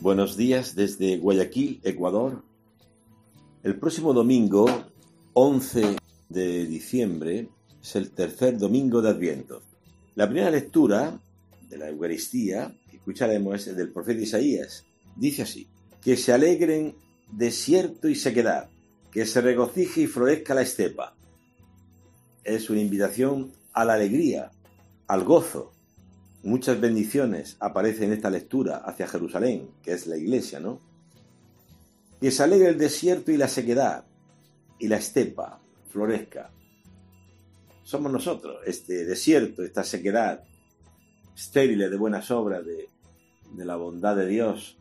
Buenos días desde Guayaquil, Ecuador. El próximo domingo, 11 de diciembre, es el tercer domingo de Adviento. La primera lectura de la Eucaristía que escucharemos es del profeta Isaías. Dice así, que se alegren desierto y sequedad, que se regocije y florezca la estepa. Es una invitación a la alegría, al gozo, muchas bendiciones aparecen en esta lectura hacia Jerusalén, que es la iglesia, ¿no? Que se alegre el desierto y la sequedad, y la estepa florezca. Somos nosotros, este desierto, esta sequedad, estériles de buenas obras, de, la bondad de Dios.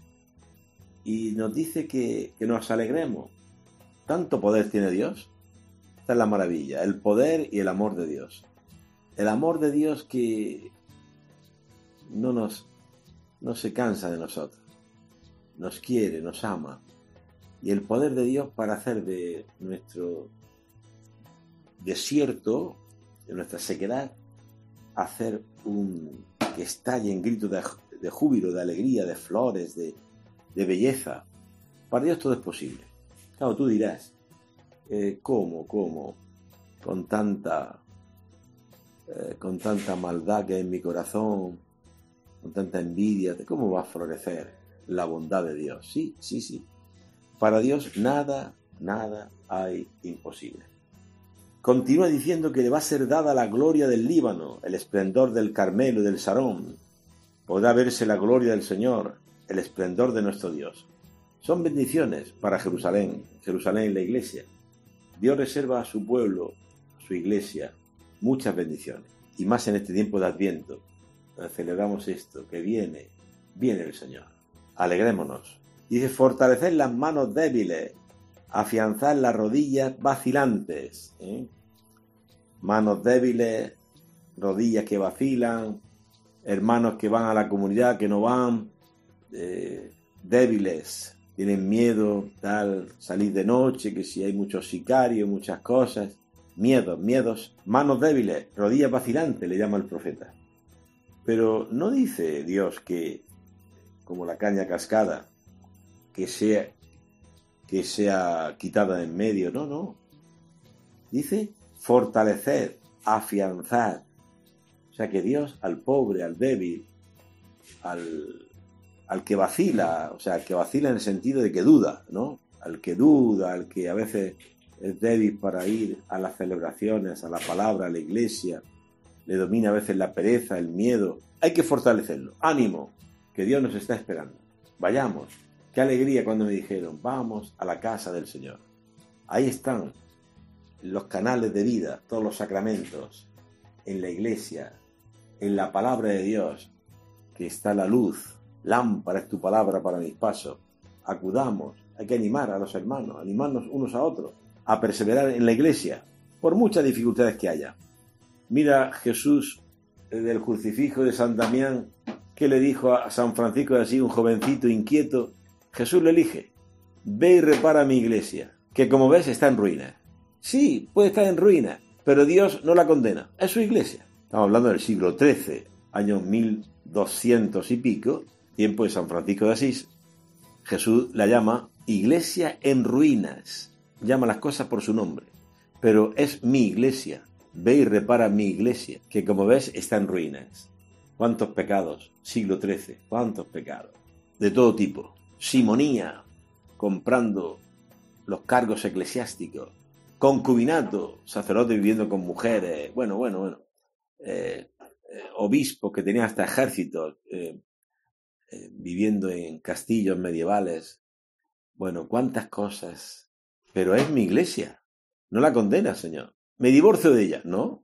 Y nos dice que, que nos alegremos. ¿Tanto poder tiene Dios? Esta es la maravilla, el poder y el amor de Dios. El amor de Dios que, no nos no se cansa de nosotros. Nos quiere, nos ama. Y el poder de Dios para hacer de nuestro desierto, de nuestra sequedad, hacer un que estalle en gritos de, júbilo, de alegría, de flores, de, belleza. Para Dios todo es posible. Claro, tú dirás, eh, ¿cómo, cómo? Con tanta, eh, con tanta maldad que hay en mi corazón, con tanta envidia, de cómo va a florecer la bondad de Dios. Sí, sí, sí. Para Dios nada, nada hay imposible. Continúa diciendo que le va a ser dada la gloria del Líbano, el esplendor del Carmelo y del Sarón. Podrá verse la gloria del Señor, el esplendor de nuestro Dios. Son bendiciones para Jerusalén, Jerusalén y la iglesia. Dios reserva a su pueblo, a su iglesia, muchas bendiciones, y más en este tiempo de Adviento, celebramos esto, que viene, viene el Señor. Alegrémonos. Dice, fortalecer las manos débiles, afianzar las rodillas vacilantes. ¿eh? Manos débiles, rodillas que vacilan, hermanos que van a la comunidad, que no van, eh, débiles, tienen miedo, tal, salir de noche, que si hay muchos sicarios, muchas cosas. Miedos, miedos, manos débiles, rodillas vacilantes, le llama el profeta. Pero no dice Dios que, como la caña cascada, que sea, que sea quitada en medio, no, no. Dice fortalecer, afianzar. O sea que Dios al pobre, al débil, al, al que vacila, o sea, al que vacila en el sentido de que duda, ¿no? Al que duda, al que a veces es débil para ir a las celebraciones, a la palabra, a la iglesia, le domina a veces la pereza, el miedo. Hay que fortalecerlo. Ánimo, que Dios nos está esperando. Vayamos. Qué alegría cuando me dijeron, vamos a la casa del Señor. Ahí están los canales de vida, todos los sacramentos, en la iglesia, en la palabra de Dios, que está la luz. Lámpara es tu palabra para mis pasos. Acudamos, hay que animar a los hermanos, animarnos unos a otros, a perseverar en la iglesia, por muchas dificultades que haya. Mira Jesús del crucifijo de San Damián, que le dijo a San Francisco de así, un jovencito inquieto, Jesús le elige, ve y repara mi iglesia, que como ves está en ruina. Sí, puede estar en ruina, pero Dios no la condena, es su iglesia. Estamos hablando del siglo XIII, año 1200 y pico, tiempo de San Francisco de Asís. Jesús la llama iglesia en ruinas, llama las cosas por su nombre, pero es mi iglesia, Ve y repara mi iglesia, que como ves está en ruinas. ¿Cuántos pecados? Siglo XIII. ¿Cuántos pecados? De todo tipo. Simonía, comprando los cargos eclesiásticos. Concubinato, sacerdote viviendo con mujeres. Bueno, bueno, bueno. Eh, eh, obispos que tenían hasta ejércitos eh, viviendo en castillos medievales. Bueno, cuántas cosas. Pero es mi iglesia. No la condena, Señor. Me divorcio de ella. No,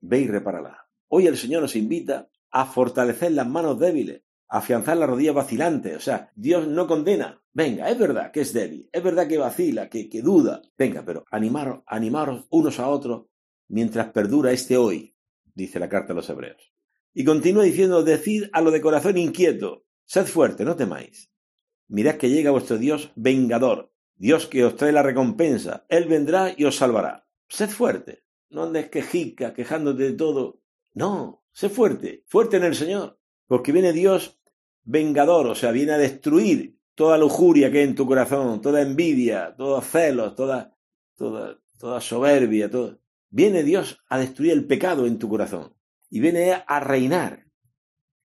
ve y repárala. Hoy el Señor nos invita a fortalecer las manos débiles, a afianzar las rodillas vacilantes. O sea, Dios no condena. Venga, es verdad que es débil, es verdad que vacila, que, que duda. Venga, pero animaros, animaros unos a otros mientras perdura este hoy, dice la carta a los hebreos. Y continúa diciendo, decid a lo de corazón inquieto, sed fuerte, no temáis. Mirad que llega vuestro Dios vengador, Dios que os trae la recompensa, Él vendrá y os salvará. Sed fuerte, no andes quejica, quejándote de todo. No, sé fuerte, fuerte en el Señor, porque viene Dios vengador, o sea, viene a destruir toda lujuria que hay en tu corazón, toda envidia, todos celos, toda, toda, toda soberbia, todo. Viene Dios a destruir el pecado en tu corazón y viene a reinar.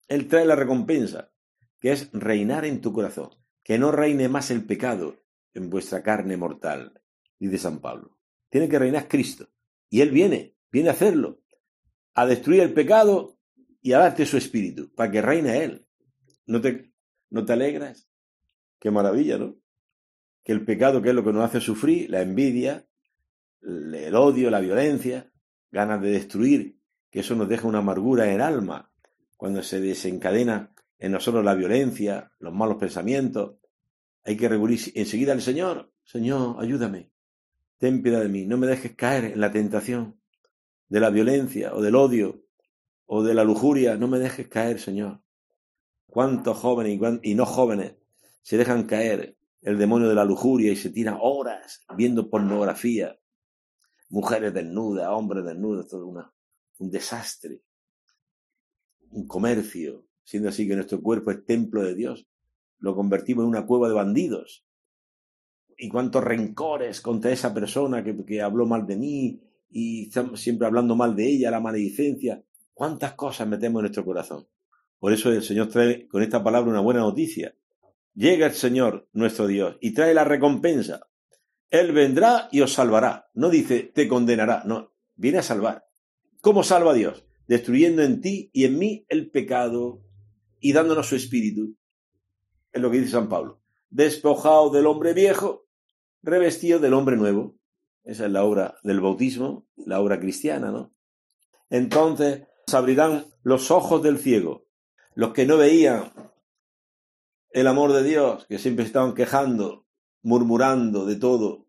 Él trae la recompensa, que es reinar en tu corazón, que no reine más el pecado en vuestra carne mortal, dice San Pablo. Tiene que reinar Cristo. Y Él viene, viene a hacerlo, a destruir el pecado y a darte su espíritu, para que reine Él. ¿No te, ¿No te alegras? Qué maravilla, ¿no? Que el pecado, que es lo que nos hace sufrir, la envidia, el odio, la violencia, ganas de destruir, que eso nos deja una amargura en el alma, cuando se desencadena en nosotros la violencia, los malos pensamientos, hay que recurrir enseguida al Señor. Señor, ayúdame. Ten piedad de mí. No me dejes caer en la tentación de la violencia o del odio o de la lujuria. No me dejes caer, Señor. ¿Cuántos jóvenes y, no jóvenes se dejan caer el demonio de la lujuria y se tiran horas viendo pornografía? Mujeres desnudas, hombres desnudos, todo una, un desastre. Un comercio, siendo así que nuestro cuerpo es templo de Dios lo convertimos en una cueva de bandidos. Y cuántos rencores contra esa persona que, habló mal de mí y siempre hablando mal de ella, la maledicencia. Cuántas cosas metemos en nuestro corazón. Por eso el Señor trae con esta palabra una buena noticia. Llega el Señor, nuestro Dios, y trae la recompensa. Él vendrá y os salvará. No dice te condenará, no, viene a salvar. ¿Cómo salva a Dios? Destruyendo en ti y en mí el pecado y dándonos su espíritu es lo que dice San Pablo. Despojado del hombre viejo, revestido del hombre nuevo. Esa es la obra del bautismo, la obra cristiana, ¿no? Entonces se abrirán los ojos del ciego, los que no veían el amor de Dios, que siempre estaban quejando, murmurando de todo,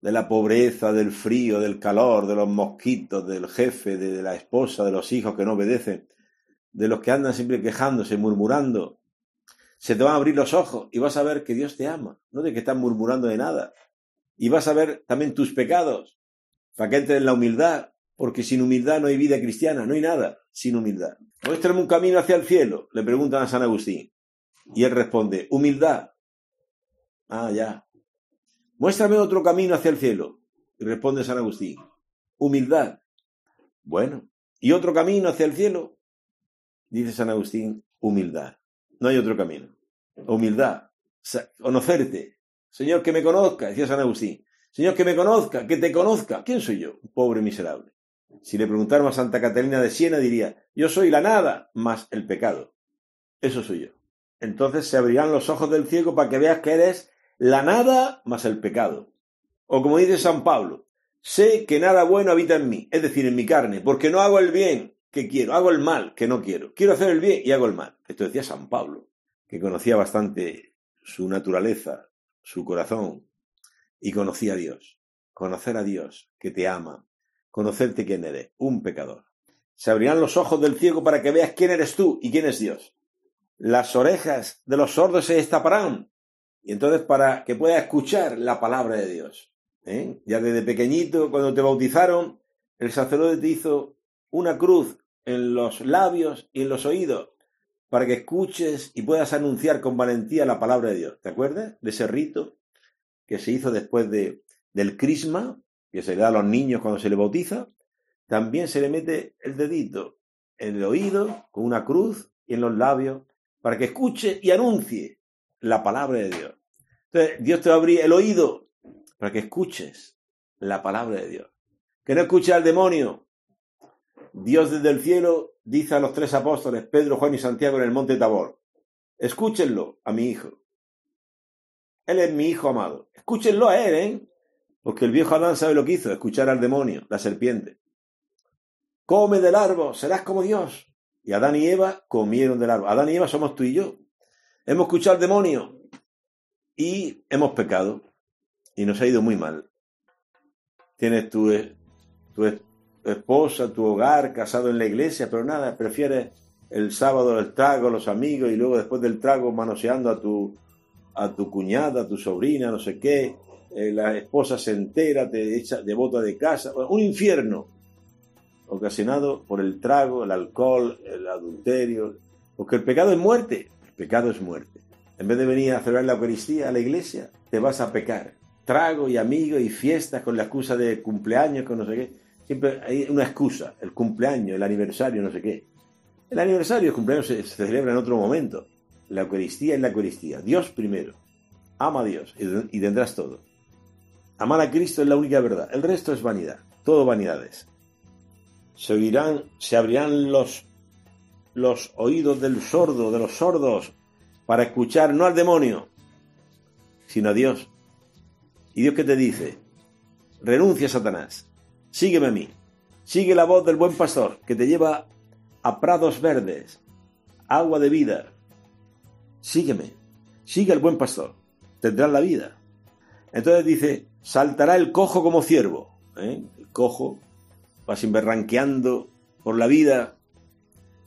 de la pobreza, del frío, del calor, de los mosquitos, del jefe, de la esposa, de los hijos que no obedecen, de los que andan siempre quejándose, murmurando, se te van a abrir los ojos y vas a ver que Dios te ama, no de que estás murmurando de nada. Y vas a ver también tus pecados, para que entres en la humildad, porque sin humildad no hay vida cristiana, no hay nada sin humildad. Muéstrame un camino hacia el cielo, le preguntan a San Agustín. Y él responde, humildad. Ah, ya. Muéstrame otro camino hacia el cielo. Y responde San Agustín, humildad. Bueno, ¿y otro camino hacia el cielo? Dice San Agustín, humildad. No hay otro camino. Humildad, conocerte. Señor, que me conozca, decía San Agustín. Señor, que me conozca, que te conozca. ¿Quién soy yo? Un pobre miserable. Si le preguntáramos a Santa Catalina de Siena, diría, yo soy la nada más el pecado. Eso soy yo. Entonces se abrirán los ojos del ciego para que veas que eres la nada más el pecado. O como dice San Pablo, sé que nada bueno habita en mí, es decir, en mi carne, porque no hago el bien, ¿Qué quiero? Hago el mal, que no quiero. Quiero hacer el bien y hago el mal. Esto decía San Pablo, que conocía bastante su naturaleza, su corazón, y conocía a Dios. Conocer a Dios, que te ama, conocerte quién eres, un pecador. Se abrirán los ojos del ciego para que veas quién eres tú y quién es Dios. Las orejas de los sordos se destaparán. Y entonces para que puedas escuchar la palabra de Dios. ¿eh? Ya desde pequeñito, cuando te bautizaron, el sacerdote te hizo una cruz en los labios y en los oídos para que escuches y puedas anunciar con valentía la palabra de Dios. ¿Te acuerdas de ese rito que se hizo después de, del crisma, que se le da a los niños cuando se le bautiza? También se le mete el dedito en el oído con una cruz y en los labios para que escuche y anuncie la palabra de Dios. Entonces, Dios te va el oído para que escuches la palabra de Dios. Que no escuches al demonio, Dios desde el cielo dice a los tres apóstoles, Pedro, Juan y Santiago en el monte Tabor, escúchenlo a mi hijo. Él es mi hijo amado. Escúchenlo a él, ¿eh? Porque el viejo Adán sabe lo que hizo, escuchar al demonio, la serpiente. Come del árbol, serás como Dios. Y Adán y Eva comieron del árbol. Adán y Eva somos tú y yo. Hemos escuchado al demonio y hemos pecado. Y nos ha ido muy mal. Tienes tu, tu esposa, tu hogar, casado en la iglesia, pero nada, prefieres el sábado el trago, los amigos, y luego después del trago manoseando a tu, a tu cuñada, a tu sobrina, no sé qué, eh, la esposa se entera, te echa de bota de casa, un infierno ocasionado por el trago, el alcohol, el adulterio, porque el pecado es muerte, el pecado es muerte. En vez de venir a celebrar la Eucaristía a la iglesia, te vas a pecar. Trago y amigos y fiestas con la excusa de cumpleaños, con no sé qué. Siempre hay una excusa, el cumpleaños, el aniversario, no sé qué. El aniversario, el cumpleaños se, celebra en otro momento. La Eucaristía es la Eucaristía. Dios primero. Ama a Dios y, tendrás todo. Amar a Cristo es la única verdad. El resto es vanidad. Todo vanidades. Se oirán, se abrirán los, los oídos del sordo, de los sordos, para escuchar no al demonio, sino a Dios. ¿Y Dios qué te dice? Renuncia, Satanás. Sígueme a mí. Sigue la voz del buen pastor que te lleva a prados verdes, agua de vida. Sígueme. Sigue al buen pastor. Tendrás la vida. Entonces dice, saltará el cojo como ciervo. ¿eh? El cojo va siempre ranqueando por la vida,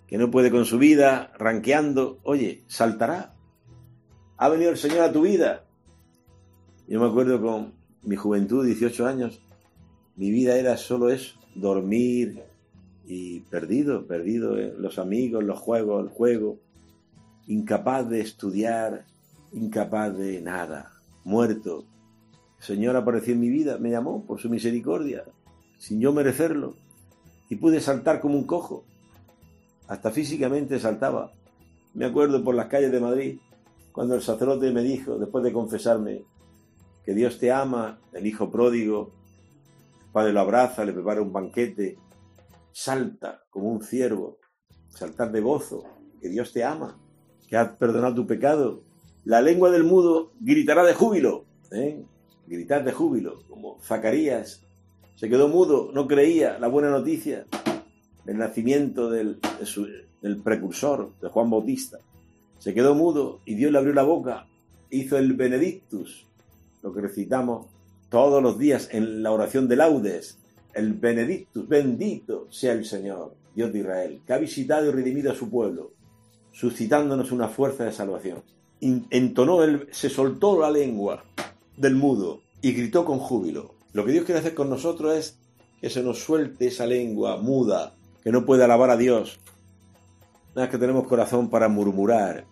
que no puede con su vida, ranqueando. Oye, saltará. Ha venido el Señor a tu vida. Yo me acuerdo con mi juventud, 18 años, mi vida era solo eso, dormir y perdido, perdido en los amigos, los juegos, el juego, incapaz de estudiar, incapaz de nada, muerto, Señor apareció en mi vida, me llamó por su misericordia, sin yo merecerlo, y pude saltar como un cojo. Hasta físicamente saltaba. Me acuerdo por las calles de Madrid, cuando el sacerdote me dijo, después de confesarme, que Dios te ama, el hijo pródigo, el padre lo abraza, le prepara un banquete, salta como un ciervo, saltar de gozo, que Dios te ama, que ha perdonado tu pecado. La lengua del mudo gritará de júbilo. ¿eh? gritar de júbilo, como Zacarías. Se quedó mudo, no creía la buena noticia del nacimiento del, del precursor, de Juan Bautista. Se quedó mudo y Dios le abrió la boca, hizo el Benedictus, lo que recitamos todos los días en la oración de laudes. El Benedictus, bendito sea el Señor, Dios de Israel, que ha visitado y redimido a su pueblo, suscitándonos una fuerza de salvación. Entonó, él, se soltó la lengua del mudo y gritó con júbilo. Lo que Dios quiere hacer con nosotros es que se nos suelte esa lengua muda que no puede alabar a Dios. Nada que tenemos corazón para murmurar,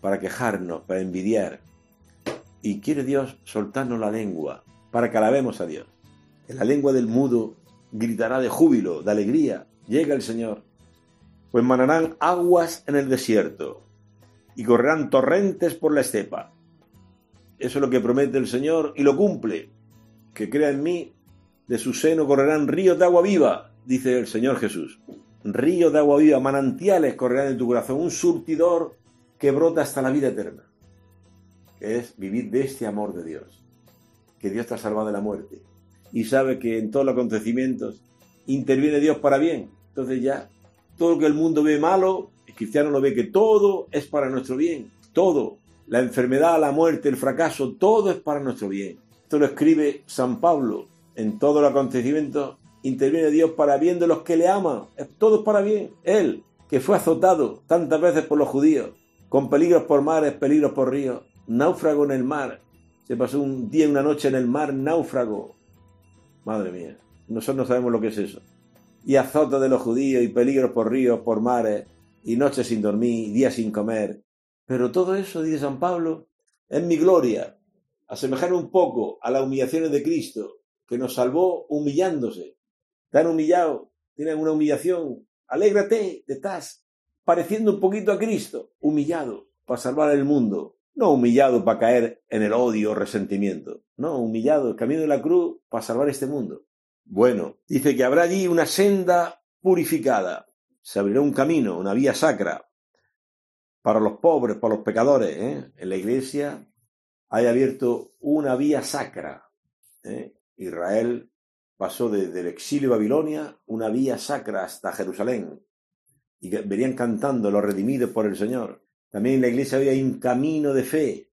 para quejarnos, para envidiar. Y quiere Dios soltarnos la lengua para que alabemos a Dios. En la lengua del mudo gritará de júbilo, de alegría. Llega el Señor. Pues manarán aguas en el desierto y correrán torrentes por la estepa. Eso es lo que promete el Señor y lo cumple. Que crea en mí, de su seno correrán ríos de agua viva, dice el Señor Jesús. Ríos de agua viva, manantiales correrán en tu corazón, un surtidor que brota hasta la vida eterna. Es vivir de este amor de Dios. Que Dios te ha salvado de la muerte. Y sabe que en todos los acontecimientos interviene Dios para bien. Entonces ya, todo lo que el mundo ve malo, el cristiano lo ve que todo es para nuestro bien. Todo la enfermedad, la muerte, el fracaso, todo es para nuestro bien. Esto lo escribe San Pablo. En todos los acontecimientos interviene Dios para bien de los que le aman. Todo es para bien. Él, que fue azotado tantas veces por los judíos, con peligros por mares, peligros por ríos, náufrago en el mar. Se pasó un día y una noche en el mar, náufrago. Madre mía, nosotros no sabemos lo que es eso. Y azota de los judíos y peligros por ríos, por mares, y noches sin dormir, días sin comer, pero todo eso, dice San Pablo, es mi gloria. Asemejar un poco a las humillaciones de Cristo, que nos salvó humillándose. Tan humillado, tienen una humillación. Alégrate, te estás pareciendo un poquito a Cristo, humillado para salvar el mundo. No humillado para caer en el odio o resentimiento. No, humillado, el camino de la cruz para salvar este mundo. Bueno, dice que habrá allí una senda purificada. Se abrirá un camino, una vía sacra, para los pobres, para los pecadores. ¿eh? En la iglesia hay abierto una vía sacra, ¿eh? Israel pasó desde el exilio de Babilonia una vía sacra hasta Jerusalén y venían cantando los redimidos por el Señor. También en la iglesia había un camino de fe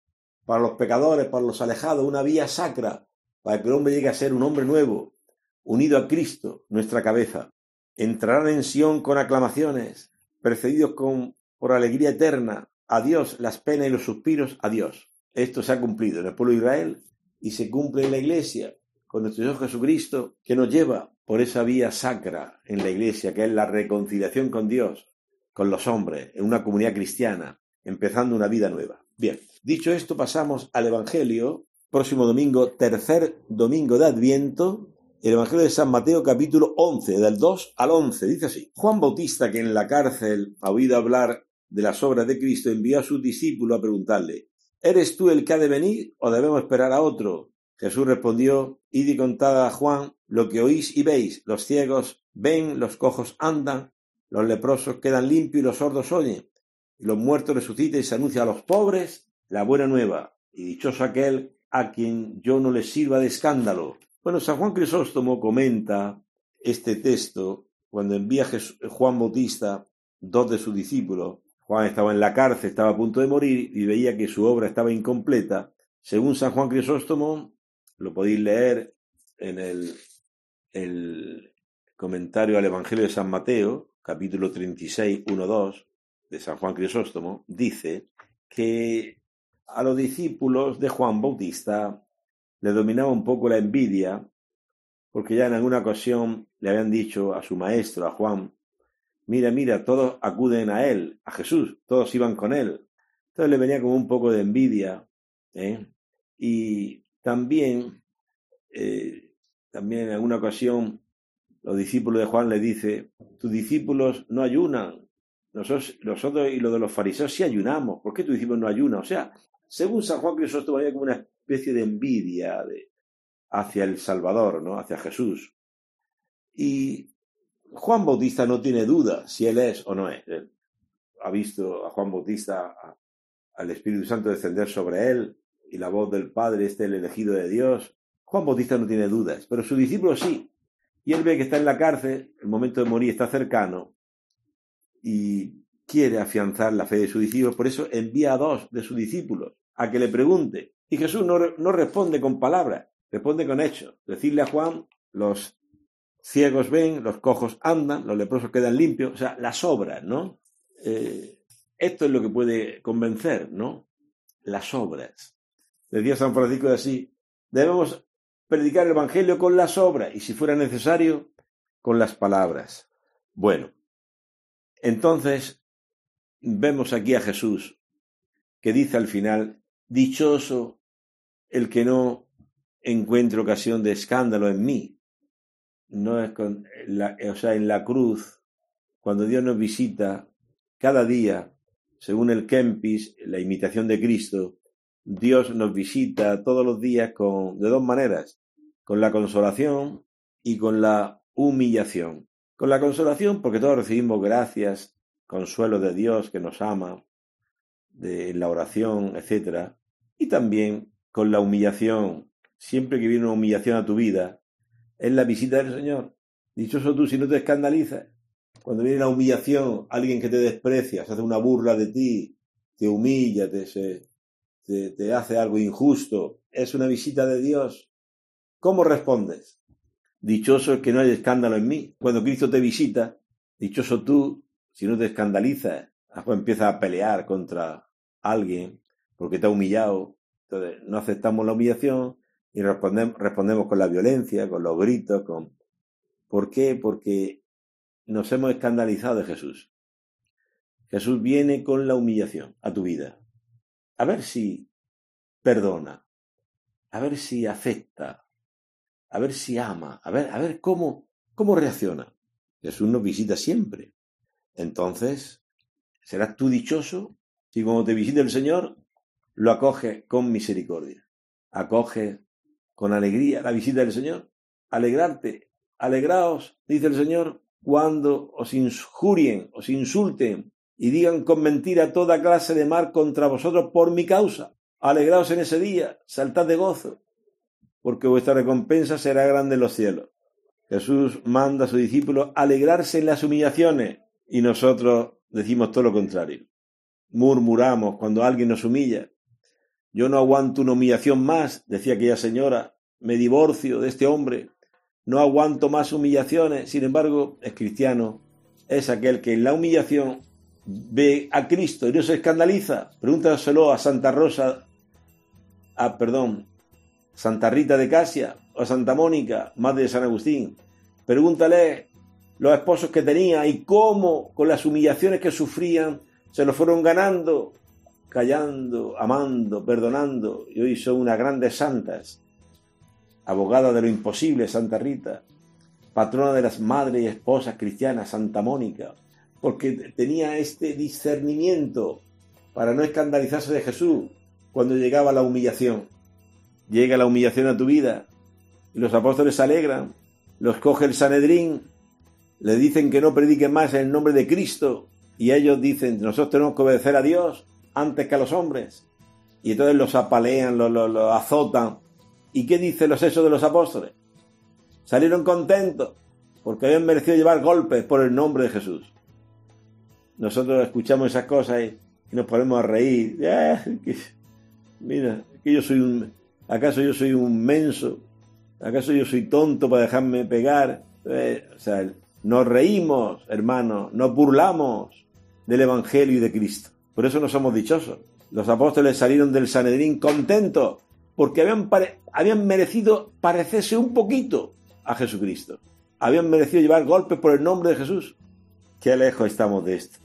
para los pecadores, para los alejados, una vía sacra para que el hombre llegue a ser un hombre nuevo, unido a Cristo, nuestra cabeza. Entrarán en Sión con aclamaciones, precedidos con, por alegría eterna, a Dios las penas y los suspiros, a Dios. Esto se ha cumplido en el pueblo de Israel y se cumple en la iglesia con nuestro Señor Jesucristo, que nos lleva por esa vía sacra en la iglesia, que es la reconciliación con Dios, con los hombres, en una comunidad cristiana, empezando una vida nueva. Bien, dicho esto, pasamos al Evangelio, próximo domingo, tercer domingo de Adviento, el Evangelio de San Mateo capítulo 11, del 2 al 11, dice así. Juan Bautista, que en la cárcel ha oído hablar de las obras de Cristo, envió a sus discípulos a preguntarle, ¿eres tú el que ha de venir o debemos esperar a otro? Jesús respondió, id y contad a Juan lo que oís y veis, los ciegos ven, los cojos andan, los leprosos quedan limpios y los sordos oyen, los muertos resucitan y se anuncia a los pobres la buena nueva, y dichoso aquel a quien yo no le sirva de escándalo bueno, San Juan Crisóstomo comenta este texto cuando envía Juan Bautista dos de sus discípulos. Juan estaba en la cárcel, estaba a punto de morir y veía que su obra estaba incompleta. Según San Juan Crisóstomo, lo podéis leer en el, el comentario al Evangelio de San Mateo, capítulo 36, 1, 2, de San Juan Crisóstomo, dice que a los discípulos de Juan Bautista le dominaba un poco la envidia, porque ya en alguna ocasión le habían dicho a su maestro, a Juan, mira, mira, todos acuden a él, a Jesús, todos iban con él. Entonces le venía como un poco de envidia. ¿eh? Y también, eh, también en alguna ocasión, los discípulos de Juan le dice, tus discípulos no ayunan, nosotros, nosotros y los de los fariseos sí ayunamos, ¿por qué tus discípulos no ayunan? O sea, según San Juan Crisóstomo había como una especie de envidia de, hacia el Salvador, ¿no? hacia Jesús. Y Juan Bautista no tiene duda si él es o no es. Él ha visto a Juan Bautista, al Espíritu Santo descender sobre él, y la voz del Padre, este el elegido de Dios. Juan Bautista no tiene dudas, pero su discípulo sí. Y él ve que está en la cárcel, el momento de morir está cercano, y quiere afianzar la fe de su discípulo, por eso envía a dos de sus discípulos a que le pregunte, y Jesús no, no responde con palabras, responde con hechos. Decirle a Juan, los ciegos ven, los cojos andan, los leprosos quedan limpios, o sea, las obras, ¿no? Eh, esto es lo que puede convencer, ¿no? Las obras. Decía San Francisco de así, debemos predicar el Evangelio con las obras y si fuera necesario, con las palabras. Bueno, entonces vemos aquí a Jesús que dice al final, dichoso el que no encuentre ocasión de escándalo en mí. No es con la, o sea, en la cruz, cuando Dios nos visita cada día, según el Kempis, la imitación de Cristo, Dios nos visita todos los días con, de dos maneras, con la consolación y con la humillación. Con la consolación, porque todos recibimos gracias, consuelo de Dios que nos ama, de la oración, etc. Y también con la humillación, siempre que viene una humillación a tu vida, es la visita del Señor. Dichoso tú si no te escandalizas. Cuando viene la humillación, alguien que te desprecia, se hace una burla de ti, te humilla, te, te, te hace algo injusto, es una visita de Dios. ¿Cómo respondes? Dichoso es que no hay escándalo en mí. Cuando Cristo te visita, dichoso tú si no te escandalizas, empiezas a pelear contra alguien porque te ha humillado, entonces, no aceptamos la humillación y respondemos, con la violencia, con los gritos, con... ¿Por qué? Porque nos hemos escandalizado de Jesús. Jesús viene con la humillación a tu vida. A ver si perdona, a ver si acepta, a ver si ama, a ver, a ver cómo, cómo reacciona. Jesús nos visita siempre. Entonces, serás tú dichoso si cuando te visite el Señor lo acoge con misericordia. Acoge con alegría la visita del Señor. Alegrarte, alegraos, dice el Señor, cuando os injurien, os insulten y digan con mentira toda clase de mal contra vosotros por mi causa. Alegraos en ese día, saltad de gozo. Porque vuestra recompensa será grande en los cielos. Jesús manda a sus discípulos alegrarse en las humillaciones y nosotros decimos todo lo contrario. Murmuramos cuando alguien nos humilla. Yo no aguanto una humillación más, decía aquella señora, me divorcio de este hombre, no aguanto más humillaciones, sin embargo, es cristiano, es aquel que en la humillación ve a Cristo y no se escandaliza. Pregúntaselo a Santa Rosa, a, perdón, Santa Rita de Casia o Santa Mónica, madre de San Agustín. Pregúntale los esposos que tenía y cómo con las humillaciones que sufrían se lo fueron ganando, callando, amando, perdonando y hoy son unas grandes santas. Abogada de lo imposible, Santa Rita, patrona de las madres y esposas cristianas, Santa Mónica, porque tenía este discernimiento para no escandalizarse de Jesús cuando llegaba la humillación llega la humillación a tu vida y los apóstoles se alegran, los coge el Sanedrín, le dicen que no prediquen más en el nombre de Cristo y ellos dicen, nosotros tenemos que obedecer a Dios antes que a los hombres. Y entonces los apalean, los, azotan. ¿Y qué dicen los hechos de los apóstoles? Salieron contentos porque habían merecido llevar golpes por el nombre de Jesús. Nosotros escuchamos esas cosas y, nos ponemos a reír. mira, que yo soy un, ¿Acaso yo soy un menso? ¿Acaso yo soy tonto para dejarme pegar? Eh, o sea, nos reímos, hermanos, nos burlamos del Evangelio y de Cristo. Por eso no somos dichosos. Los apóstoles salieron del Sanedrín contentos porque habían, habían merecido parecerse un poquito a Jesucristo. Habían merecido llevar golpes por el nombre de Jesús. Qué lejos estamos de esto.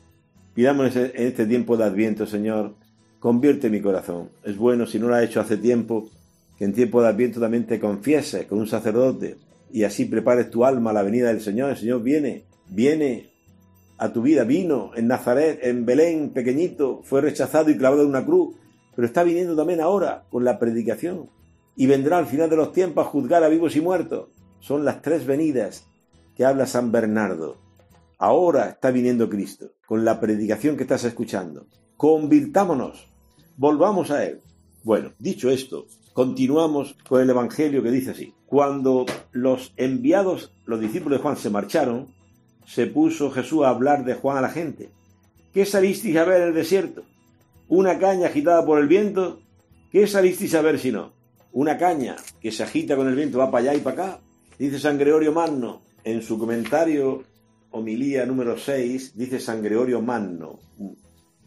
Pidamos en este tiempo de Adviento, Señor, convierte mi corazón. Es bueno, si no lo ha hecho hace tiempo, que en tiempo de Adviento también te confieses con un sacerdote y así prepares tu alma a la venida del Señor. El Señor viene, viene a tu vida, vino en Nazaret, en Belén, pequeñito, fue rechazado y clavado en una cruz, pero está viniendo también ahora con la predicación y vendrá al final de los tiempos a juzgar a vivos y muertos. Son las tres venidas que habla San Bernardo. Ahora está viniendo Cristo con la predicación que estás escuchando. Convirtámonos, volvamos a Él. Bueno, dicho esto, Continuamos con el Evangelio que dice así. Cuando los enviados, los discípulos de Juan, se marcharon, se puso Jesús a hablar de Juan a la gente. ¿Qué salisteis a ver en el desierto? ¿Una caña agitada por el viento? ¿Qué salisteis a ver si no? Una caña que se agita con el viento, va para allá y para acá. Dice San Gregorio Magno en su comentario, homilía número 6, dice San Gregorio Magno,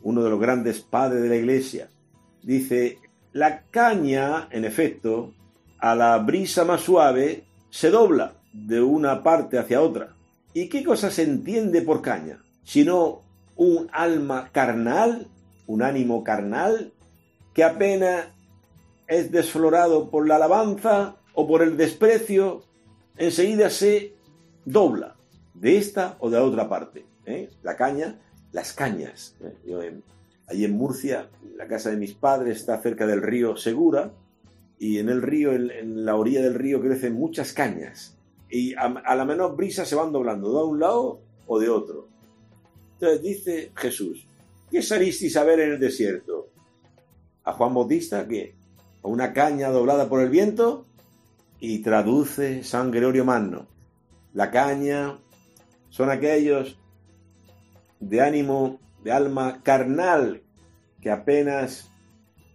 uno de los grandes padres de la iglesia. Dice, la caña, en efecto, a la brisa más suave, se dobla de una parte hacia otra. ¿Y qué cosa se entiende por caña? Sino un alma carnal, un ánimo carnal, que apenas es desflorado por la alabanza o por el desprecio, enseguida se dobla de esta o de otra parte. ¿eh? La caña, las cañas. ¿eh? Allí en Murcia, la casa de mis padres está cerca del río Segura y en el río, en, la orilla del río crecen muchas cañas y a, la menor brisa se van doblando, de un lado o de otro. Entonces dice Jesús, ¿qué salisteis a ver en el desierto? A Juan Bautista, ¿qué? A una caña doblada por el viento y traduce San Gregorio Magno. La caña son aquellos de ánimo de alma carnal que apenas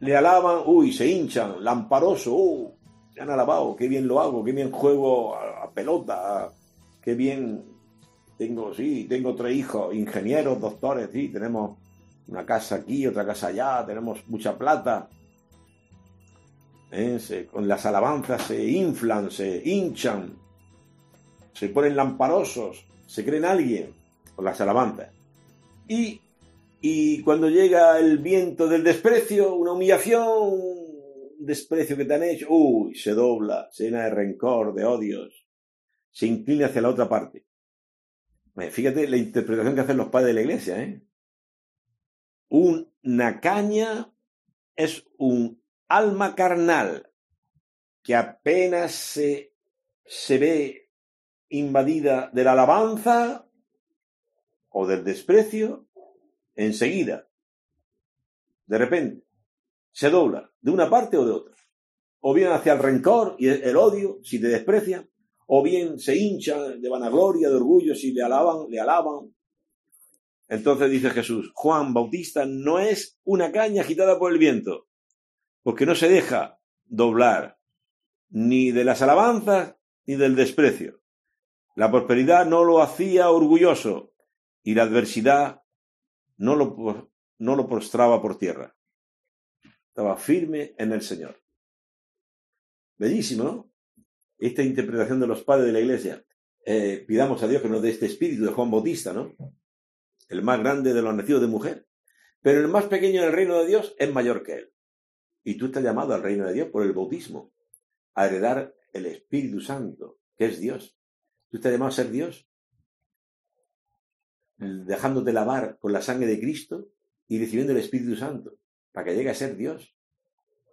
le alaban, uy, se hinchan, lamparoso, uh, me han alabado, qué bien lo hago, qué bien juego a, pelota, qué bien tengo, sí, tengo tres hijos, ingenieros, doctores, sí, tenemos una casa aquí, otra casa allá, tenemos mucha plata. ¿Eh? con las alabanzas se inflan, se hinchan, se ponen lamparosos, se creen alguien con las alabanzas. Y y cuando llega el viento del desprecio, una humillación, un desprecio que te han hecho, uy, se dobla, se llena de rencor, de odios, se inclina hacia la otra parte. Fíjate la interpretación que hacen los padres de la iglesia, ¿eh? Una caña es un alma carnal que apenas se, se ve invadida de la alabanza o del desprecio, enseguida, de repente, se dobla de una parte o de otra. o bien hacia el rencor y el odio, si te desprecian, o bien se hinchan de vanagloria, de orgullo, si le alaban, le alaban. Entonces dice Jesús, Juan Bautista no es una caña agitada por el viento, porque no se deja doblar ni de las alabanzas ni del desprecio. La prosperidad no lo hacía orgulloso y la adversidad no lo, no lo prostraba por tierra. Estaba firme en el Señor. Bellísimo, ¿no? Esta interpretación de los padres de la iglesia. Eh, pidamos a Dios que nos dé este espíritu de Juan Bautista, ¿no? El más grande de los nacidos de mujer. Pero el más pequeño del reino de Dios es mayor que él. Y tú estás llamado al reino de Dios por el bautismo, a heredar el Espíritu Santo, que es Dios. Tú estás llamado a ser Dios, dejándote lavar con la sangre de Cristo y recibiendo el Espíritu Santo, para que llegue a ser Dios.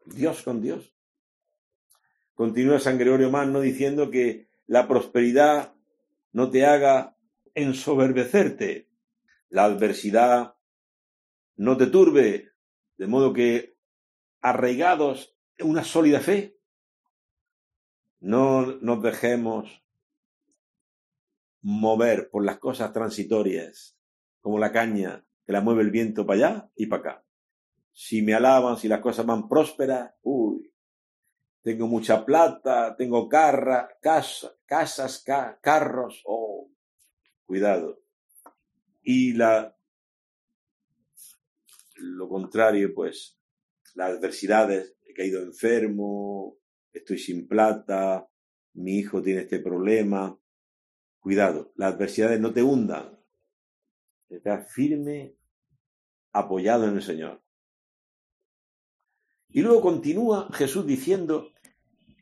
Dios con Dios. Continúa San Gregorio Magno diciendo que la prosperidad no te haga ensoberbecerte, la adversidad no te turbe, de modo que arraigados en una sólida fe, no nos dejemos mover por las cosas transitorias, como la caña que la mueve el viento para allá y para acá. Si me alaban, si las cosas van prósperas, uy, tengo mucha plata, tengo carra, casa, casas, carros, oh, cuidado. Y la, lo contrario, pues, las adversidades, he caído enfermo, estoy sin plata, mi hijo tiene este problema. Cuidado, las adversidades no te hundan. Estás firme, apoyado en el Señor. Y luego continúa Jesús diciendo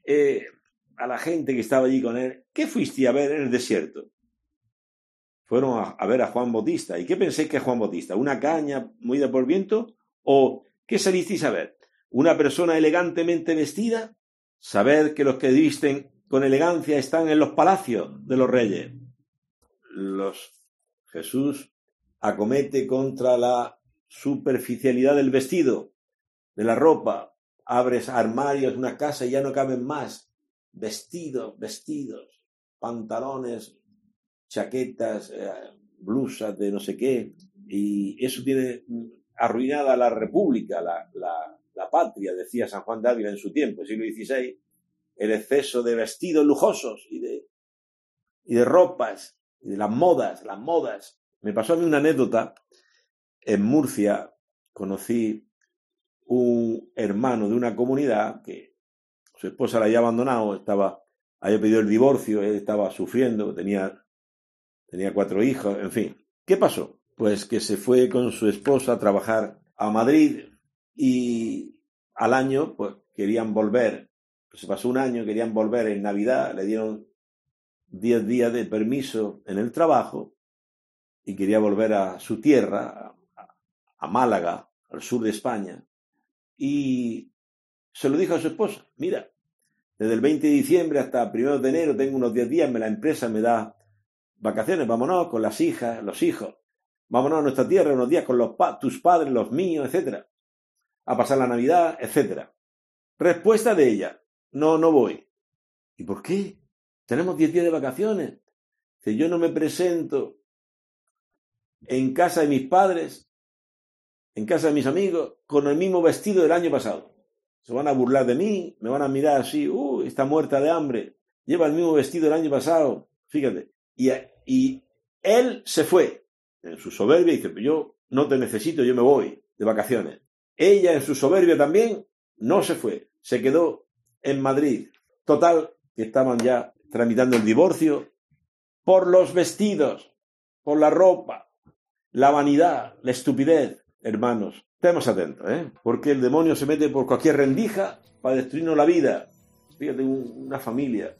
eh, a la gente que estaba allí con él, ¿qué fuiste a ver en el desierto? Fueron a, a ver a Juan Bautista. ¿Y qué penséis que es Juan Bautista? ¿Una caña movida por viento? ¿O qué salisteis a ver? ¿Una persona elegantemente vestida? Sabed que los que visten con elegancia están en los palacios de los reyes. Los Jesús acomete contra la superficialidad del vestido, de la ropa. Abres armarios, una casa y ya no caben más. Vestidos, vestidos, pantalones, chaquetas, eh, blusas de no sé qué. Y eso tiene arruinada la república, la, patria, decía San Juan de Ávila en su tiempo, siglo XVI, el exceso de vestidos lujosos y de, y de ropas, y de las modas, las modas. Me pasó a mí una anécdota. En Murcia conocí un hermano de una comunidad que su esposa la había abandonado, estaba, había pedido el divorcio, él estaba sufriendo, tenía, tenía cuatro hijos, en fin. ¿Qué pasó? Pues que se fue con su esposa a trabajar a Madrid, y al año, pues querían volver, se pasó un año, querían volver en Navidad, le dieron 10 días de permiso en el trabajo y quería volver a su tierra, a Málaga, al sur de España. Y se lo dijo a su esposa, mira, desde el 20 de diciembre hasta 1 de enero tengo unos 10 días, la empresa me da vacaciones, vámonos con las hijas, los hijos, vámonos a nuestra tierra unos días con los tus padres, los míos, etcétera a pasar la Navidad, etc. Respuesta de ella, no, no voy. ¿Y por qué? Tenemos 10 días de vacaciones. Si yo no me presento en casa de mis padres, en casa de mis amigos, con el mismo vestido del año pasado. Se van a burlar de mí, me van a mirar así, uh, está muerta de hambre, lleva el mismo vestido del año pasado, fíjate. Y, y él se fue en su soberbia y dice, yo no te necesito, yo me voy de vacaciones. Ella, en su soberbia también, no se fue, se quedó en Madrid. Total, que estaban ya tramitando el divorcio por los vestidos, por la ropa, la vanidad, la estupidez. Hermanos, estemos atentos, ¿eh? porque el demonio se mete por cualquier rendija para destruirnos la vida. Fíjate, una familia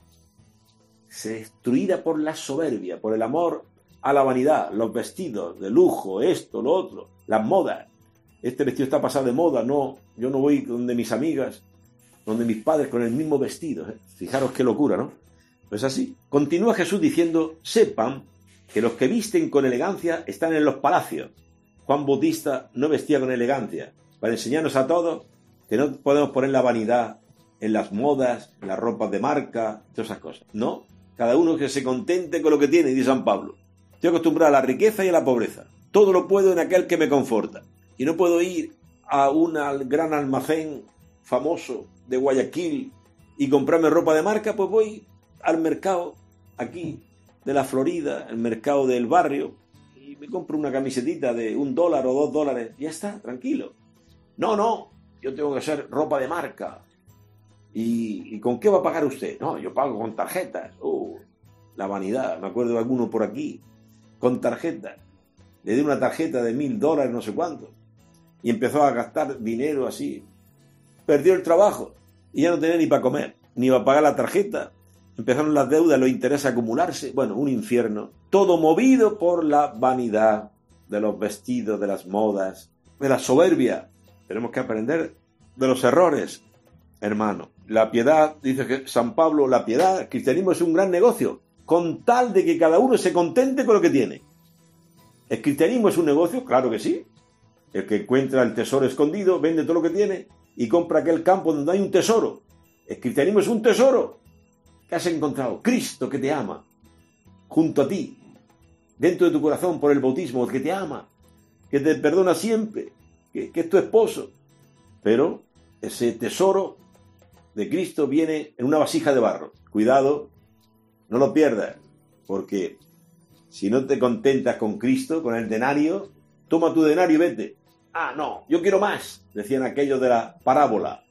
se destruida por la soberbia, por el amor a la vanidad, los vestidos de lujo, esto, lo otro, las modas este vestido está pasado de moda, no, yo no voy donde mis amigas, donde mis padres con el mismo vestido. ¿eh? Fijaros qué locura, ¿no? Pues así. Continúa Jesús diciendo, sepan que los que visten con elegancia están en los palacios. Juan Bautista no vestía con elegancia, para enseñarnos a todos que no podemos poner la vanidad en las modas, en las ropas de marca, todas esas cosas. No, cada uno que se contente con lo que tiene, dice San Pablo. Estoy acostumbrado a la riqueza y a la pobreza. Todo lo puedo en aquel que me conforta. Y no puedo ir a un gran almacén famoso de Guayaquil y comprarme ropa de marca, pues voy al mercado aquí de la Florida, el mercado del barrio, y me compro una camisetita de un dólar o dos dólares. Ya está, tranquilo. No, no, yo tengo que hacer ropa de marca. ¿Y, con qué va a pagar usted? No, yo pago con tarjetas. Uh, la vanidad, me acuerdo de alguno por aquí, con tarjetas. Le di una tarjeta de mil dólares, no sé cuánto. Y empezó a gastar dinero así. Perdió el trabajo y ya no tenía ni para comer, ni para pagar la tarjeta. Empezaron las deudas, los intereses a acumularse. Bueno, un infierno. Todo movido por la vanidad de los vestidos, de las modas, de la soberbia. Tenemos que aprender de los errores, hermano. La piedad, dice que San Pablo, la piedad, el cristianismo es un gran negocio, con tal de que cada uno se contente con lo que tiene. ¿El cristianismo es un negocio? Claro que sí. El que encuentra el tesoro escondido vende todo lo que tiene y compra aquel campo donde hay un tesoro. El cristianismo es un tesoro. ¿Qué has encontrado? Cristo que te ama, junto a ti, dentro de tu corazón por el bautismo, que te ama, que te perdona siempre, que, que es tu esposo. Pero ese tesoro de Cristo viene en una vasija de barro. Cuidado, no lo pierdas, porque si no te contentas con Cristo, con el denario, toma tu denario y vete. Ah, no, yo quiero más, decían aquellos de la parábola.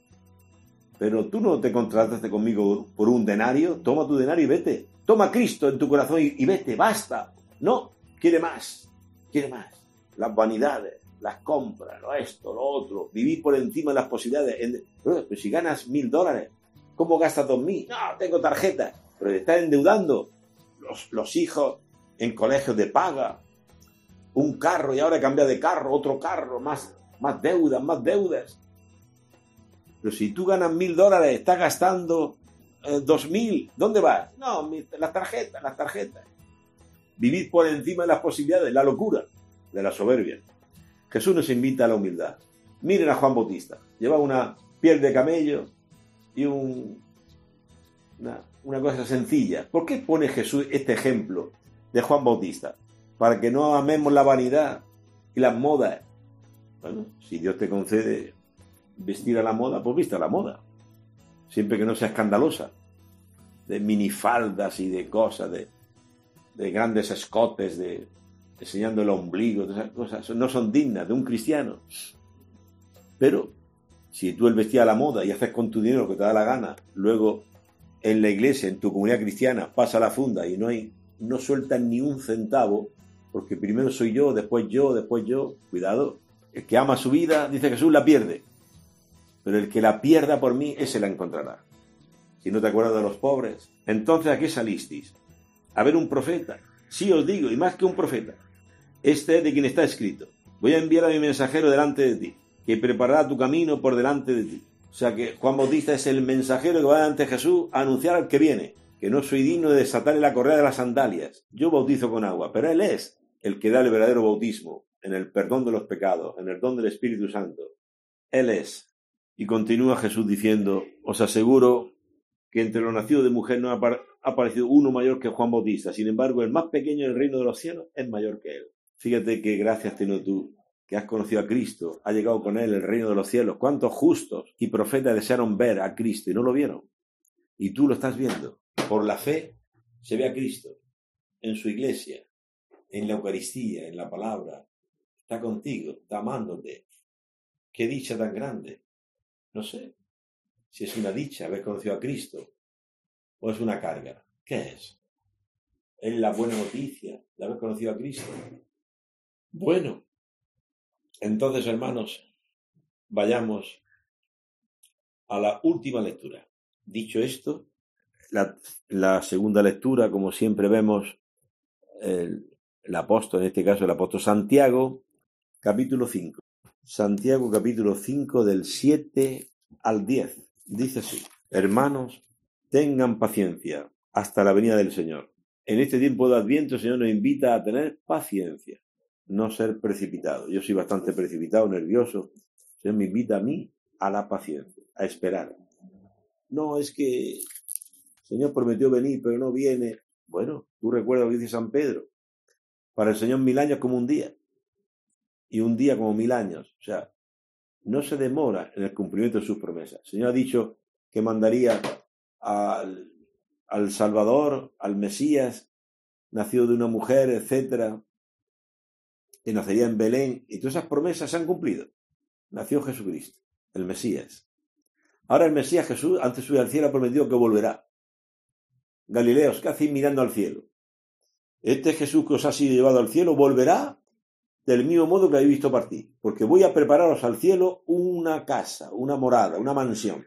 Pero tú no te contrataste conmigo por un denario, toma tu denario y vete. Toma Cristo en tu corazón y, vete, basta. No, quiere más, quiere más. Las vanidades, las compras, lo esto, lo otro, vivir por encima de las posibilidades. Pero si ganas mil dólares, ¿cómo gastas dos mil? No, tengo tarjeta, pero te estás endeudando. Los hijos en colegios de paga, un carro y ahora cambia de carro, otro carro, más, más deudas, más deudas. Pero si tú ganas mil dólares, estás gastando eh, dos mil, ¿dónde vas? No, las tarjetas, las tarjetas. Vivir por encima de las posibilidades, la locura de la soberbia. Jesús nos invita a la humildad. Miren a Juan Bautista. Lleva una piel de camello y un, una, una cosa sencilla. ¿Por qué pone Jesús este ejemplo de Juan Bautista? Para que no amemos la vanidad y las modas. Bueno, si Dios te concede vestir a la moda, pues viste a la moda. Siempre que no sea escandalosa. De minifaldas y de cosas, de, de grandes escotes, de enseñando el ombligo, esas cosas, no son dignas de un cristiano. Pero si tú el vestir a la moda y haces con tu dinero lo que te da la gana, luego en la iglesia, en tu comunidad cristiana, pasa la funda y no hay, no sueltan ni un centavo, porque primero soy yo, después yo, después yo, cuidado. El que ama su vida, dice Jesús, la pierde pero el que la pierda por mí, ese la encontrará. Si no te acuerdas de los pobres, entonces ¿a qué salisteis? A ver un profeta. Sí os digo, y más que un profeta. Este es de quien está escrito. Voy a enviar a mi mensajero delante de ti, que preparará tu camino por delante de ti. O sea que Juan Bautista es el mensajero que va delante de Jesús a anunciar al que viene, que no soy digno de desatarle la correa de las sandalias. Yo bautizo con agua, pero Él es el que da el verdadero bautismo, en el perdón de los pecados, en el don del Espíritu Santo. Él es y continúa Jesús diciendo, os aseguro que entre los nacidos de mujer no ha aparecido uno mayor que Juan Bautista. Sin embargo, el más pequeño en el reino de los cielos es mayor que él. Fíjate qué gracias tenido tú, que has conocido a Cristo, ha llegado con él el reino de los cielos. ¿Cuántos justos y profetas desearon ver a Cristo y no lo vieron? Y tú lo estás viendo. Por la fe se ve a Cristo en su iglesia, en la Eucaristía, en la palabra. Está contigo, está amándote. Qué dicha tan grande. No sé si es una dicha haber conocido a Cristo o es una carga. ¿Qué es? ¿Es la buena noticia de haber conocido a Cristo? Bueno, entonces hermanos, vayamos a la última lectura. Dicho esto, la, segunda lectura, como siempre vemos, el, el, apóstol, en este caso el apóstol Santiago, capítulo 5. Santiago capítulo 5 del 7 al 10. Dice así, hermanos, tengan paciencia hasta la venida del Señor. En este tiempo de Adviento el Señor nos invita a tener paciencia, no ser precipitado. Yo soy bastante precipitado, nervioso. El Señor me invita a mí a la paciencia, a esperar. no, es que Señor prometió venir, pero no viene. Bueno, tú recuerdas lo que dice San Pedro. Para el Señor mil años como un día. Y un día como mil años. O sea, no se demora en el cumplimiento de sus promesas. El Señor ha dicho que mandaría al, al Salvador, al Mesías, nacido de una mujer, etcétera, que nacería en Belén, y todas esas promesas se han cumplido. Nació Jesucristo, el Mesías. Ahora el Mesías Jesús, antes de subir al cielo, ha prometido que volverá. Galileos, ¿qué hacéis mirando al cielo? Este Jesús que os ha sido llevado al cielo volverá del mismo modo que habéis visto partir, porque voy a prepararos al cielo una casa, una morada, una mansión.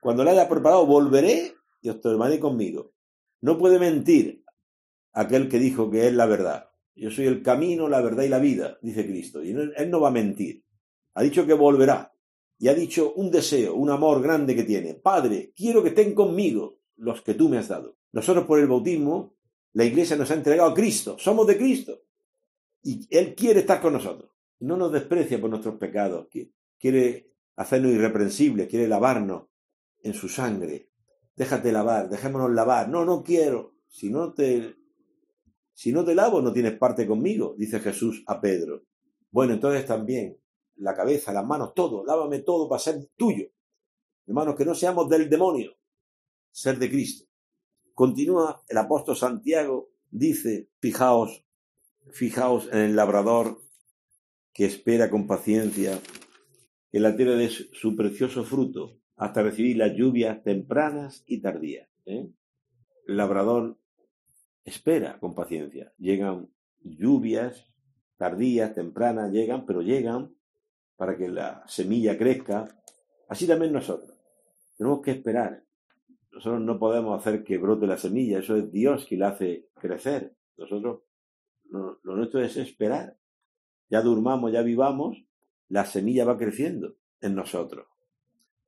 Cuando la haya preparado, volveré y os tomaré conmigo. No puede mentir aquel que dijo que es la verdad. Yo soy el camino, la verdad y la vida, dice Cristo. Y él no va a mentir. Ha dicho que volverá. Y ha dicho un deseo, un amor grande que tiene. Padre, quiero que estén conmigo los que tú me has dado. Nosotros por el bautismo, la iglesia nos ha entregado a Cristo. Somos de Cristo. Y Él quiere estar con nosotros. No nos desprecia por nuestros pecados. Quiere hacernos irreprensibles. Quiere lavarnos en su sangre. Déjate lavar. Dejémonos lavar. No, no quiero. Si no te si no te lavo, no tienes parte conmigo, dice Jesús a Pedro. Bueno, entonces también la cabeza, las manos, todo, lávame todo para ser tuyo. Hermanos, que no seamos del demonio, ser de Cristo. Continúa el apóstol Santiago, dice, fijaos, fijaos en el labrador que espera con paciencia que la tierra dé su precioso fruto hasta recibir las lluvias tempranas y tardías. ¿eh? El labrador espera con paciencia. Llegan lluvias tardías, tempranas, llegan, pero llegan para que la semilla crezca. Así también nosotros. Tenemos que esperar. Nosotros no podemos hacer que brote la semilla, eso es Dios quien la hace crecer. Nosotros, lo, nuestro es esperar. Ya durmamos, ya vivamos, la semilla va creciendo en nosotros.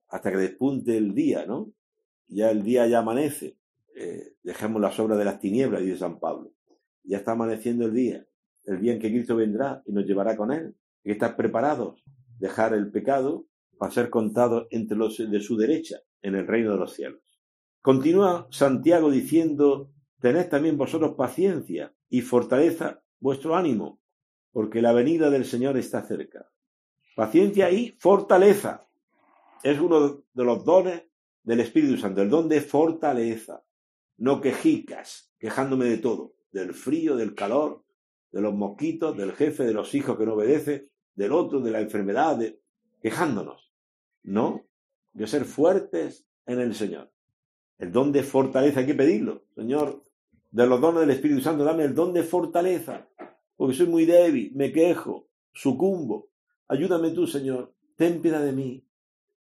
Hasta que despunte el día, ¿no? Ya el día ya amanece. Eh, dejemos las obras de las tinieblas, dice San Pablo. Ya está amaneciendo el día, el día en que Cristo vendrá y nos llevará con él. Hay que estar preparados, dejar el pecado para ser contados entre los de su derecha en el reino de los cielos. Continúa Santiago diciendo, tened también vosotros paciencia y fortaleza vuestro ánimo, porque la venida del Señor está cerca. Paciencia y fortaleza. Es uno de los dones del Espíritu Santo, el don de fortaleza no quejicas, quejándome de todo, del frío, del calor, de los mosquitos, del jefe, de los hijos que no obedece, del otro, de la enfermedad, quejándonos. No, de ser fuertes en el Señor. El don de fortaleza hay que pedirlo. Señor, de los dones del Espíritu Santo, dame el don de fortaleza, porque soy muy débil, me quejo, sucumbo. Ayúdame tú, Señor, ten piedad de mí.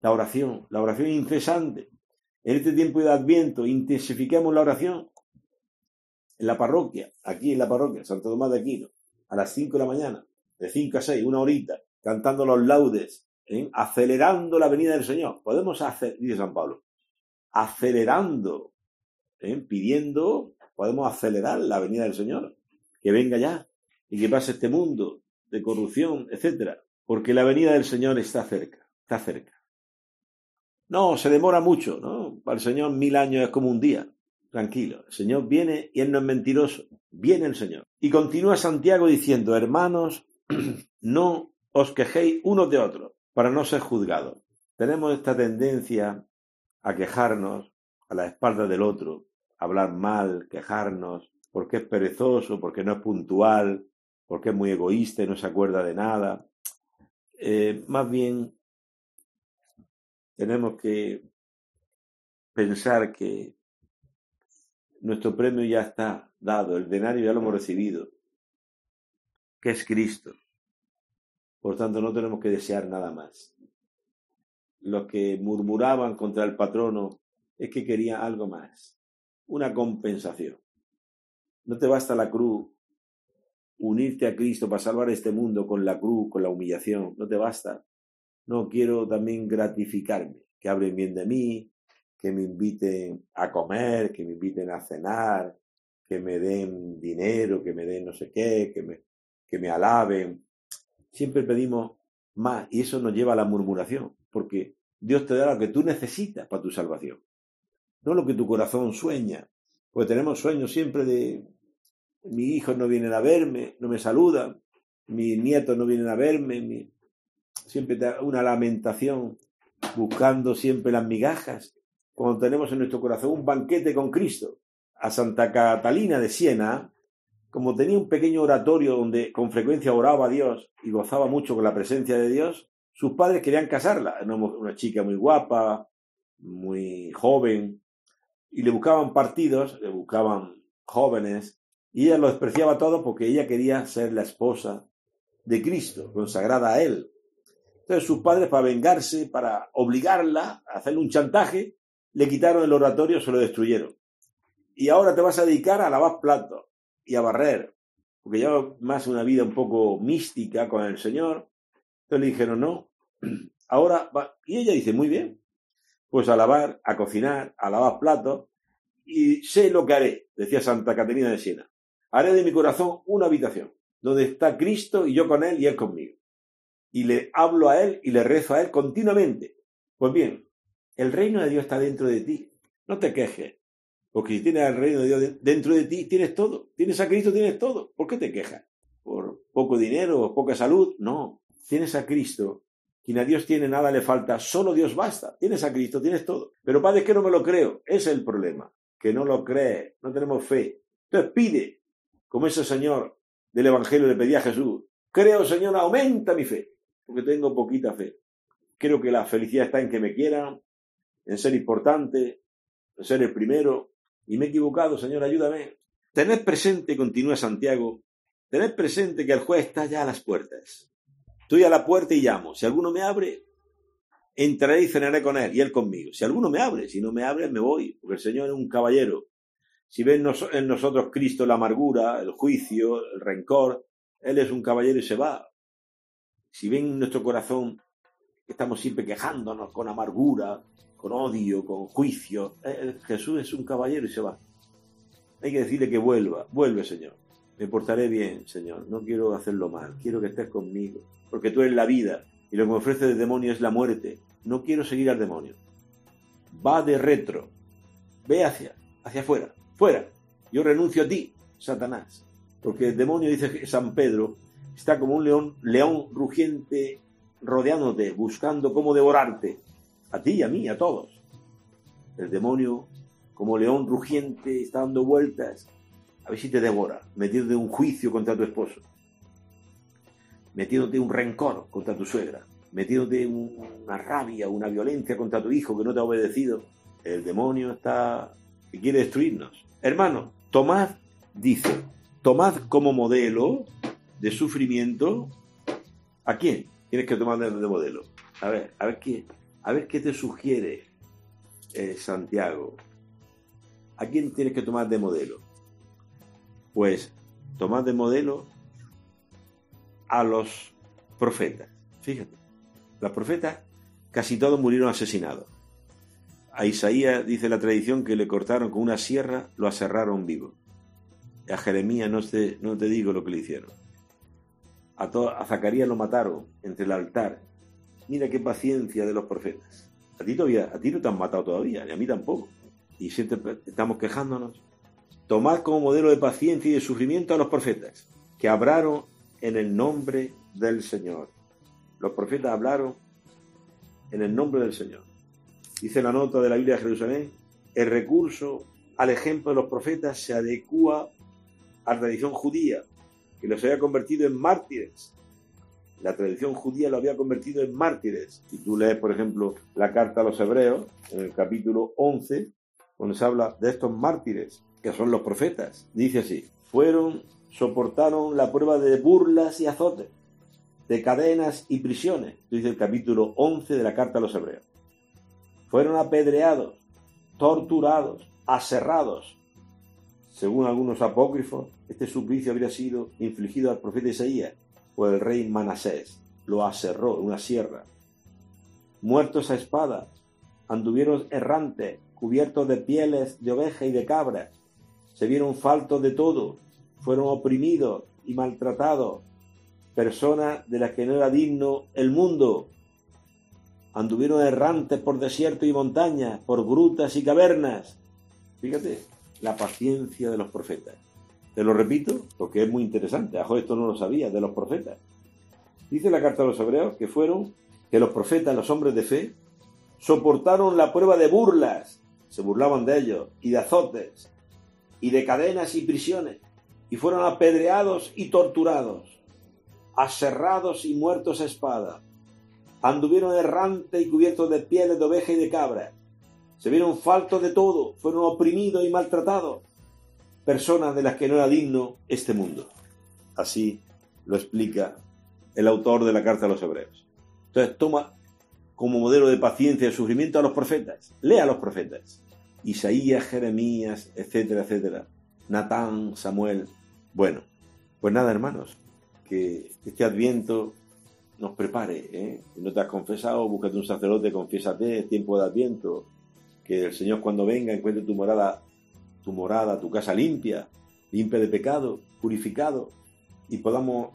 La oración, la oración incesante, en este tiempo de Adviento, intensifiquemos la oración en la parroquia, aquí en la parroquia, Santo Tomás de Aquino, a las 5 de la mañana, de 5 a 6, una horita, cantando los laudes, ¿eh? acelerando la venida del Señor. Podemos hacer, dice San Pablo, acelerando, ¿eh? pidiendo, podemos acelerar la venida del Señor, que venga ya y que pase este mundo de corrupción, etcétera, porque la venida del Señor está cerca, está cerca. No, se demora mucho, ¿no? Para el Señor mil años es como un día. Tranquilo, el Señor viene y Él no es mentiroso. Viene el Señor. Y continúa Santiago diciendo, hermanos, no os quejéis unos de otros para no ser juzgados. Tenemos esta tendencia a quejarnos a la espalda del otro, hablar mal, quejarnos, porque es perezoso, porque no es puntual, porque es muy egoísta y no se acuerda de nada. Eh, más bien tenemos que pensar que nuestro premio ya está dado, el denario ya lo hemos recibido, que es Cristo. Por tanto, no tenemos que desear nada más. Los que murmuraban contra el patrono es que querían algo más, una compensación. No te basta la cruz, unirte a Cristo para salvar este mundo con la cruz, con la humillación, no te basta. No quiero también gratificarme, que hablen bien de mí, que me inviten a comer, que me inviten a cenar, que me den dinero, que me den no sé qué, que me, que me alaben. Siempre pedimos más y eso nos lleva a la murmuración, porque Dios te dará lo que tú necesitas para tu salvación. No lo que tu corazón sueña. Porque tenemos sueños siempre de mis hijos no vienen a verme, no me saludan, mis nietos no vienen a verme, siempre una lamentación buscando siempre las migajas. Cuando tenemos en nuestro corazón un banquete con Cristo. A Santa Catalina de Siena, como tenía un pequeño oratorio donde con frecuencia oraba a Dios y gozaba mucho con la presencia de Dios, sus padres querían casarla. Una chica muy guapa, muy joven, y le buscaban partidos, le buscaban jóvenes, y ella lo despreciaba todo porque ella quería ser la esposa de Cristo, consagrada a Él. Entonces sus padres, para vengarse, para obligarla a hacerle un chantaje, le quitaron el oratorio, se lo destruyeron. Y ahora te vas a dedicar a lavar platos y a barrer, porque lleva más una vida un poco mística con el Señor. Entonces le dijeron, no, ahora va. Y ella dice, muy bien, pues a lavar, a cocinar, a lavar platos, y sé lo que haré, decía Santa Caterina de Siena. Haré de mi corazón una habitación, donde está Cristo y yo con Él y Él conmigo. Y le hablo a Él y le rezo a Él continuamente. Pues bien, el reino de Dios está dentro de ti. No te quejes, porque si tienes el reino de Dios dentro de ti, tienes todo. Tienes a Cristo, tienes todo. ¿Por qué te quejas? ¿Por poco dinero o poca salud? No. Tienes a Cristo. Quien a Dios tiene nada le falta, solo Dios basta. Tienes a Cristo, tienes todo. Pero padre, es que no me lo creo. Ese es el problema. Que no lo cree, no tenemos fe. Entonces pide, como ese señor del Evangelio le pedía a Jesús, creo Señor, aumenta mi fe, porque tengo poquita fe. Creo que la felicidad está en que me quieran, en ser importante, en ser el primero, y me he equivocado, Señor, ayúdame. Tened presente, continúa Santiago, tened presente que el juez está ya a las puertas. Estoy a la puerta y llamo. Si alguno me abre, entraré y cenaré con él y él conmigo. Si alguno me abre, si no me abre, me voy, porque el Señor es un caballero. Si ven en nosotros Cristo la amargura, el juicio, el rencor, Él es un caballero y se va. Si ven en nuestro corazón que estamos siempre quejándonos con amargura, con odio, con juicio, Jesús es un caballero y se va. Hay que decirle que vuelva, vuelve Señor. Me portaré bien, Señor. No quiero hacerlo mal. Quiero que estés conmigo. Porque tú eres la vida y lo que me ofrece el demonio es la muerte. No quiero seguir al demonio. Va de retro. Ve hacia, hacia afuera. Fuera. Yo renuncio a ti, Satanás. Porque el demonio, dice San Pedro, está como un león, león rugiente rodeándote, buscando cómo devorarte. A ti a mí, a todos. El demonio, como león rugiente, está dando vueltas. A ver si te devora, metiéndote un juicio contra tu esposo, metiéndote un rencor contra tu suegra, metiéndote una rabia, una violencia contra tu hijo que no te ha obedecido. El demonio está que quiere destruirnos. Hermano, tomad, dice, tomad como modelo de sufrimiento. ¿A quién tienes que tomar de, modelo? A ver, a ver qué, a ver qué te sugiere eh, Santiago. ¿A quién tienes que tomar de modelo? Pues tomad de modelo a los profetas. Fíjate, los profetas casi todos murieron asesinados. A Isaías dice la tradición que le cortaron con una sierra, lo aserraron vivo. A Jeremías no te, digo lo que le hicieron. A, a Zacarías lo mataron entre el altar. Mira qué paciencia de los profetas. A ti, todavía, a ti no te han matado todavía, ni a mí tampoco. Y siempre estamos quejándonos. Tomad como modelo de paciencia y de sufrimiento a los profetas, que hablaron en el nombre del Señor. Los profetas hablaron en el nombre del Señor dice la nota de la Biblia de Jerusalén, el recurso al ejemplo de los profetas se adecua a la tradición judía, que los había convertido en mártires. La tradición judía lo había convertido en mártires. Si tú lees, por ejemplo, la carta a los hebreos, en el capítulo 11, donde se habla de estos mártires, que son los profetas, dice así, fueron, soportaron la prueba de burlas y azotes, de cadenas y prisiones, dice el capítulo 11 de la carta a los hebreos fueron apedreados, torturados, aserrados. Según algunos apócrifos, este suplicio habría sido infligido al profeta Isaías por el rey Manasés. Lo aserró en una sierra. Muertos a espada, anduvieron errantes, cubiertos de pieles de oveja y de cabra. Se vieron faltos de todo, fueron oprimidos y maltratados, personas de las que no era digno el mundo, anduvieron errantes por desierto y montañas, por grutas y cavernas. Fíjate, la paciencia de los profetas. Te lo repito porque es muy interesante. Ajo, esto no lo sabía de los profetas. Dice la carta de los hebreos que fueron, que los profetas, los hombres de fe, soportaron la prueba de burlas, se burlaban de ellos, y de azotes, y de cadenas y prisiones, y fueron apedreados y torturados, aserrados y muertos a espada. Anduvieron errantes y cubiertos de pieles de oveja y de cabra. Se vieron faltos de todo, fueron oprimidos y maltratados. Personas de las que no era digno este mundo. Así lo explica el autor de la carta a los hebreos. Entonces toma como modelo de paciencia y sufrimiento a los profetas. Lea a los profetas. Isaías, Jeremías, etcétera, etcétera. Natán, Samuel. Bueno, pues nada, hermanos, que este adviento nos prepare. ¿eh? Si no te has confesado, búscate un sacerdote, confiésate, es tiempo de adviento. Que el Señor cuando venga encuentre tu morada, tu morada, tu casa limpia, limpia de pecado, purificado, y podamos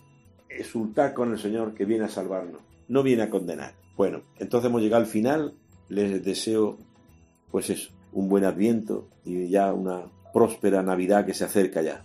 exultar con el Señor que viene a salvarnos, no viene a condenar. Bueno, entonces hemos llegado al final. Les deseo, pues eso, un buen adviento y ya una próspera Navidad que se acerca ya.